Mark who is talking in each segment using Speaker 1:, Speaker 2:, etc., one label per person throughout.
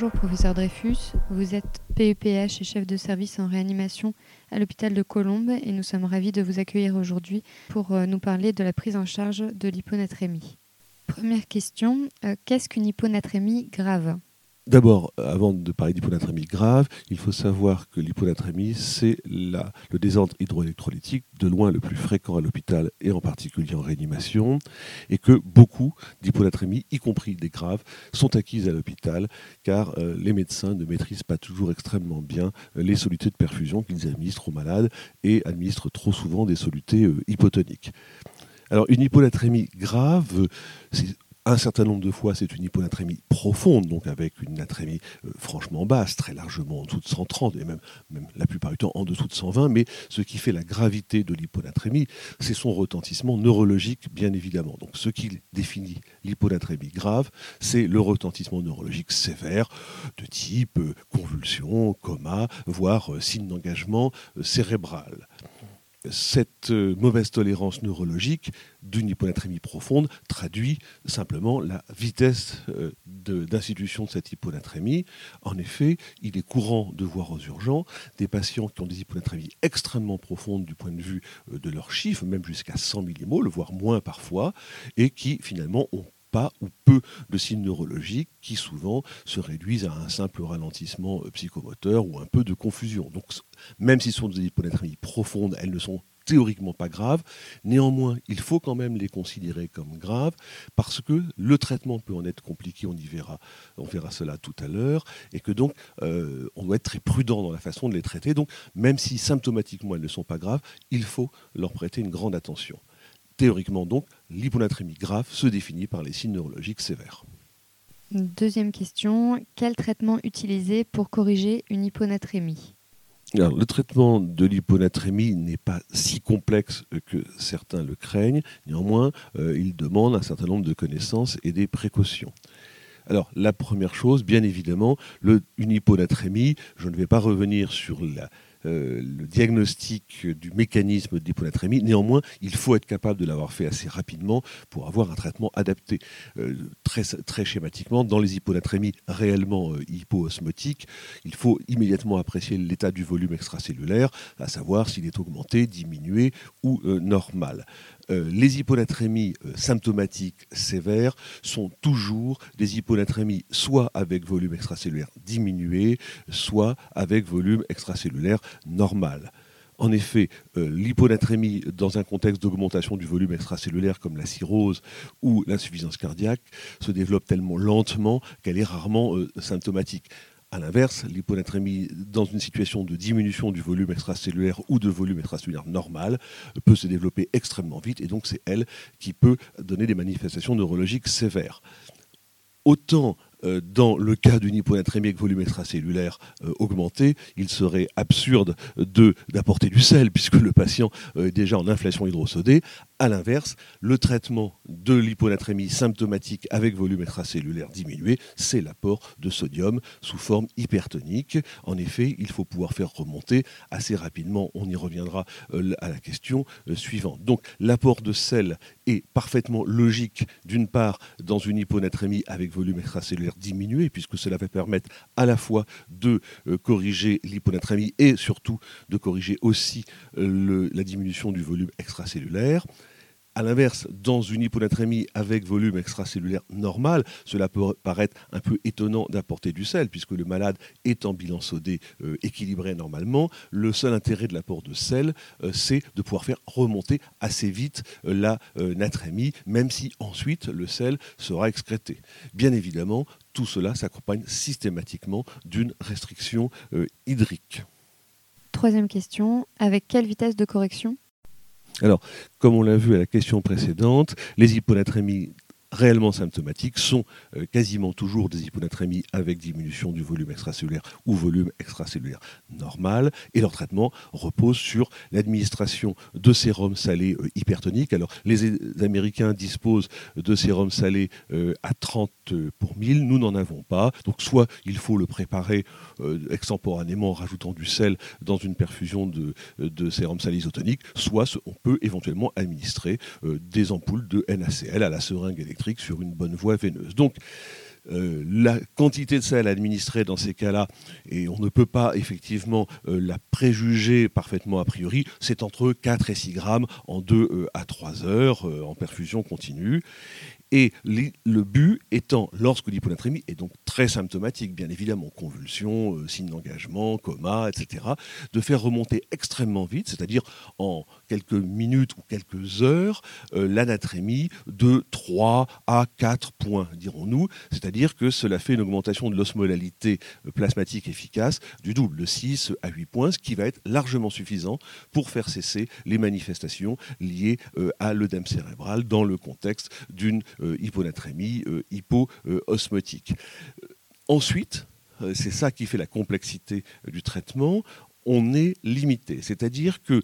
Speaker 1: Bonjour professeur Dreyfus, vous êtes PEPH et chef de service en réanimation à l'hôpital de Colombes et nous sommes ravis de vous accueillir aujourd'hui pour euh, nous parler de la prise en charge de l'hyponatrémie. Première question, euh, qu'est-ce qu'une hyponatrémie grave?
Speaker 2: D'abord, avant de parler d'hyponatrémie grave, il faut savoir que l'hyponatrémie, c'est le désordre hydroélectrolytique de loin le plus fréquent à l'hôpital et en particulier en réanimation, et que beaucoup d'hyponatrémies, y compris des graves, sont acquises à l'hôpital car euh, les médecins ne maîtrisent pas toujours extrêmement bien euh, les solutés de perfusion qu'ils administrent aux malades et administrent trop souvent des solutés euh, hypotoniques. Alors une hyponatrémie grave, c'est un certain nombre de fois, c'est une hyponatrémie profonde, donc avec une natrémie euh, franchement basse, très largement en dessous de 130, et même, la plupart du temps en dessous de 120. Mais ce qui fait la gravité de l'hyponatrémie, c'est son retentissement neurologique, bien évidemment. Donc ce qui définit l'hyponatrémie grave, c'est le retentissement neurologique sévère, de type euh, convulsion, coma, voire euh, signe d'engagement cérébral cette euh, mauvaise tolérance neurologique d'une hyponatrémie profonde traduit simplement la vitesse euh, d'institution de, cette hyponatrémie. En effet, il est courant de voir aux urgences des patients qui ont des hyponatrémies extrêmement profondes du point de vue euh, de leurs chiffres, même jusqu'à 100 millimoles, voire moins parfois, et qui finalement ont pas ou peu de signes neurologiques qui souvent se réduisent à un simple ralentissement euh, psychomoteur ou un peu de confusion. Donc même si ce sont des hyponatrémies profondes, elles ne sont théoriquement pas graves. Néanmoins, il faut quand même les considérer comme graves parce que le traitement peut en être compliqué, on y verra, on verra cela tout à l'heure, et que donc euh, on doit être très prudent dans la façon de les traiter. Donc même si symptomatiquement elles ne sont pas graves, il faut leur prêter une grande attention. Théoriquement donc, l'hyponatrémie grave se définit par les signes neurologiques sévères.
Speaker 1: Deuxième question, quel traitement utiliser pour corriger une hyponatrémie?
Speaker 2: Le traitement de l'hyponatrémie n'est pas si complexe que certains le craignent. Néanmoins, euh, il demande un certain nombre de connaissances et des précautions. Alors, la première chose, bien évidemment, une hyponatrémie, je ne vais pas revenir sur la, euh, le diagnostic du mécanisme d'hyponatrémie. Néanmoins, il faut être capable de l'avoir fait assez rapidement pour avoir un traitement adapté. Euh, très, schématiquement, dans les hyponatrémies réellement euh, hypoosmotiques, il faut immédiatement apprécier l'état du volume extracellulaire, à savoir s'il est augmenté, diminué ou normal. Les hyponatrémies symptomatiques sévères sont toujours des hyponatrémies soit avec volume extracellulaire diminué, soit avec volume extracellulaire normal. En effet, euh, l'hyponatrémie dans un contexte d'augmentation du volume extracellulaire comme la cirrhose ou l'insuffisance cardiaque se développe tellement lentement qu'elle est rarement euh, symptomatique. A l'inverse, l'hyponatrémie dans une situation de diminution du volume extracellulaire ou de volume extracellulaire normal peut se développer extrêmement vite et donc c'est elle qui peut donner des manifestations neurologiques sévères. Autant euh, dans le cas d'une hyponatrémie avec volume extracellulaire euh, augmenté, il serait absurde d'apporter du sel puisque le patient euh, est déjà en inflation hydrosodée. A l'inverse, le traitement de l'hyponatrémie symptomatique avec volume extracellulaire diminué, c'est l'apport de sodium sous forme hypertonique. En effet, il faut pouvoir faire remonter assez rapidement, on y reviendra à la question suivante. Donc l'apport de sel est parfaitement logique d'une part dans une hyponatrémie avec volume extracellulaire diminuer, puisque cela va permettre à la fois de euh, corriger l'hyponatrémie et surtout de corriger aussi euh, la diminution du volume extracellulaire. A l'inverse, dans une hyponatrémie avec volume extracellulaire normal, cela peut paraître un peu étonnant d'apporter du sel, puisque le malade est en bilan sodé euh, équilibré normalement. Le seul intérêt de l'apport de sel, euh, c'est de pouvoir faire remonter assez vite euh, la natrémie, même si ensuite le sel sera excrété. Bien évidemment, tout cela s'accompagne systématiquement d'une restriction hydrique.
Speaker 1: Troisième question, avec quelle vitesse de correction
Speaker 2: alors, comme on l'a vu à la question précédente, les hyponatrémies réellement symptomatiques sont euh, quasiment toujours des hyponatrémies avec diminution du volume extracellulaire ou volume extracellulaire normal et leur traitement repose sur l'administration de sérum salé euh, hypertonique. Alors les Américains disposent de sérum salé euh, à 30 pour 1000, nous n'en avons pas. Donc soit il faut le préparer extemporanément en rajoutant du sel dans une perfusion de, sérum salé isotonique, soit on peut éventuellement administrer des ampoules de NaCl à la seringue électrique sur une bonne voie veineuse. Donc, euh, la quantité de sel administrée dans ces cas-là, et on ne peut pas effectivement euh, la préjuger parfaitement a priori, c'est entre 4 et 6 grammes en 2 euh, à 3 heures en perfusion continue. Et le but étant, lorsque l'hyponatrémie est donc très symptomatique, bien évidemment, convulsions, euh, signes d'engagement, coma, etc., de faire remonter extrêmement vite, c'est-à-dire en quelques minutes ou quelques heures, euh, l'anatrémie de 3 à 4 points, dirons-nous, c'est-à-dire que cela fait une augmentation de l'osmolalité euh, plasmatique efficace du double, de 6 à 8 points, ce qui va être largement suffisant pour faire cesser les manifestations liées à l'œdème cérébral dans le contexte d'une hyponatrémie euh, hypoosmotique. Ensuite, euh, c'est ça qui fait la complexité du traitement on est limité. C'est-à-dire que, euh,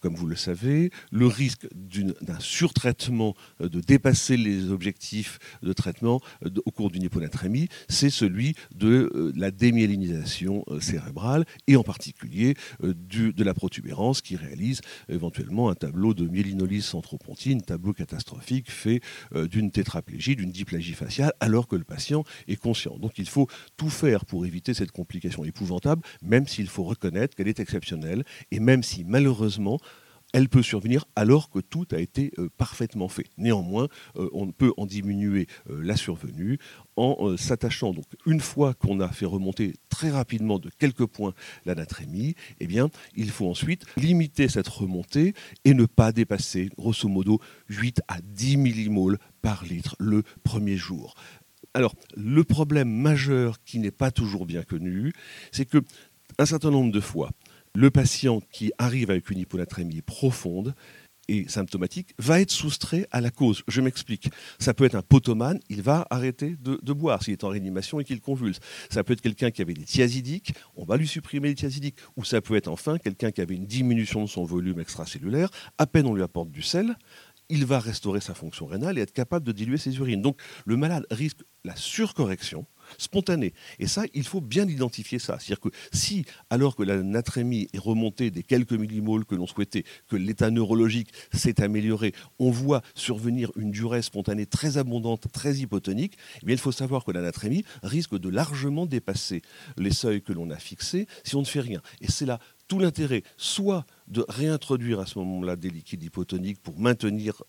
Speaker 2: comme vous le savez, le risque d'un surtraitement, euh, de dépasser les objectifs de traitement euh, au cours d'une hyponatrémie, c'est celui de la démyélinisation cérébrale et en particulier de la protubérance qui réalise éventuellement un tableau de myélinolyse centropontine, tableau catastrophique fait d'une tétraplégie, d'une diplégie faciale, alors que le patient est conscient. Donc il faut tout faire pour éviter cette complication épouvantable, même s'il faut reconnaître qu'elle est exceptionnelle, et même si malheureusement, elle peut survenir alors que tout a été euh, parfaitement fait. Néanmoins, euh, on peut en diminuer euh, la survenue en s'attachant, donc une fois qu'on a fait remonter très rapidement de quelques points l'anatrémie, eh bien, il faut ensuite limiter cette remontée et ne pas dépasser, grosso modo, 8 à 10 millimoles par litre le premier jour. Alors, le problème majeur qui n'est pas toujours bien connu, c'est que un certain nombre de fois, le patient qui arrive avec une hyponatrémie profonde et symptomatique va être soustrait à la cause. Je m'explique. Ça peut être un potomane, il va arrêter de, boire s'il est en réanimation et qu'il convulse. Ça peut être quelqu'un qui avait des thiazidiques, on va lui supprimer les thiazidiques. Ou ça peut être enfin quelqu'un qui avait une diminution de son volume extracellulaire, à peine on lui apporte du sel, il va restaurer sa fonction rénale et être capable de diluer ses urines. Donc le malade risque la surcorrection spontanée. Et ça, il faut bien identifier ça. C'est-à-dire que si, alors que la natrémie est remontée des quelques millimoles que l'on souhaitait, que l'état neurologique s'est amélioré, on voit survenir une durée spontanée très abondante, très hypotonique, eh il faut savoir que la natrémie risque de largement dépasser les seuils que l'on a fixés si on ne fait rien. Et c'est là tout l'intérêt, soit de réintroduire à ce moment-là des liquides hypotoniques pour maintenir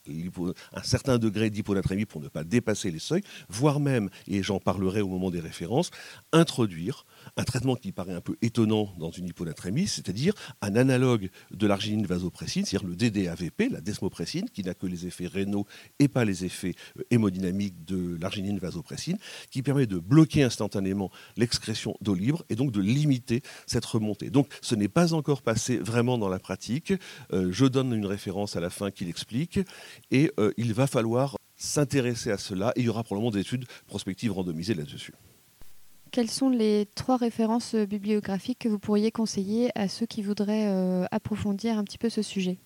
Speaker 2: un certain degré d'hyponatrémie pour ne pas dépasser les seuils, voire même, et j'en parlerai au moment des références, introduire un traitement qui paraît un peu étonnant dans une hyponatrémie, c'est-à-dire un analogue de l'arginine vasopressine, c'est-à-dire le DDAVP, la desmopressine, qui n'a que les effets rénaux et pas les effets euh, hémodynamiques de l'arginine vasopressine, qui permet de bloquer instantanément l'excrétion d'eau libre et donc de limiter cette remontée. Donc ce n'est pas encore passé vraiment dans la pratique. Euh, je donne une référence à la fin qui l'explique et euh, il va falloir s'intéresser à cela il y aura probablement des études prospectives randomisées là-dessus.
Speaker 1: Quelles sont les trois références bibliographiques que vous pourriez conseiller à ceux qui voudraient euh, approfondir un petit peu ce sujet?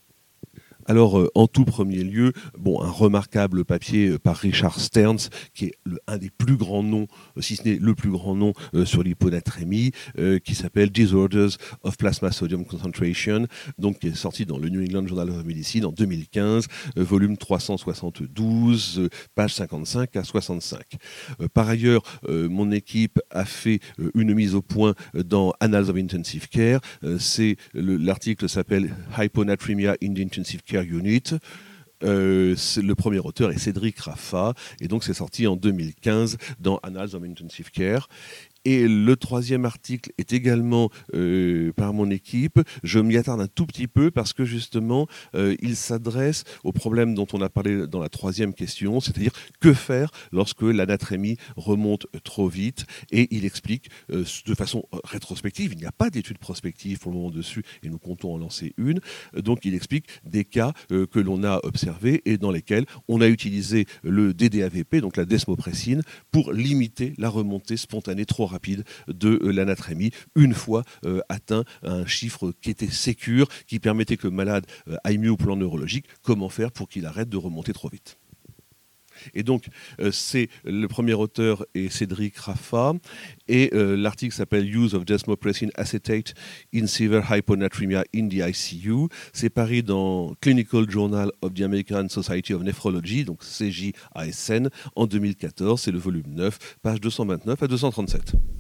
Speaker 2: Alors, euh, en tout premier lieu, un remarquable papier euh, par Richard Stearns, qui est un des plus grands noms, euh, si ce n'est le plus grand nom sur l'hyponatrémie, qui s'appelle Disorders of Plasma Sodium Concentration, donc qui est sorti dans le New England Journal of Medicine en 2015, volume 372, page 55 à 65. par ailleurs, mon équipe a fait une mise au point dans Annals of Intensive Care. C'est l'article s'appelle Hyponatremia in Intensive Care Unit. Euh, le premier auteur est Cédric Raffa, et donc c'est sorti en 2015 dans Annals of Intensive Care. Et le troisième article est également euh, par mon équipe. Je m'y attarde un tout petit peu parce que justement, euh, il s'adresse au problème dont on a parlé dans la troisième question, c'est-à-dire que faire lorsque l'anatrémie remonte trop vite? Et il explique euh, de façon rétrospective, il n'y a pas d'étude prospective pour le moment dessus et nous comptons en lancer une. Donc il explique des cas que l'on a observés et dans lesquels on a utilisé le DDAVP, donc la desmopressine, pour limiter la remontée spontanée trop rapide de euh, l'anatrémie, une fois euh, atteint un chiffre qui était sécure, qui permettait que le malade euh, aille mieux au plan neurologique. Comment faire pour qu'il arrête de remonter trop vite? Et donc, euh, c'est le premier auteur est Cédric Raffa, et euh, l'article s'appelle Use of desmopressin acetate in severe hyponatremia in the ICU. C'est paru dans Clinical Journal of the American Society of Nephrology, donc CJASN, en 2014. C'est le volume 9, page 229 à 237.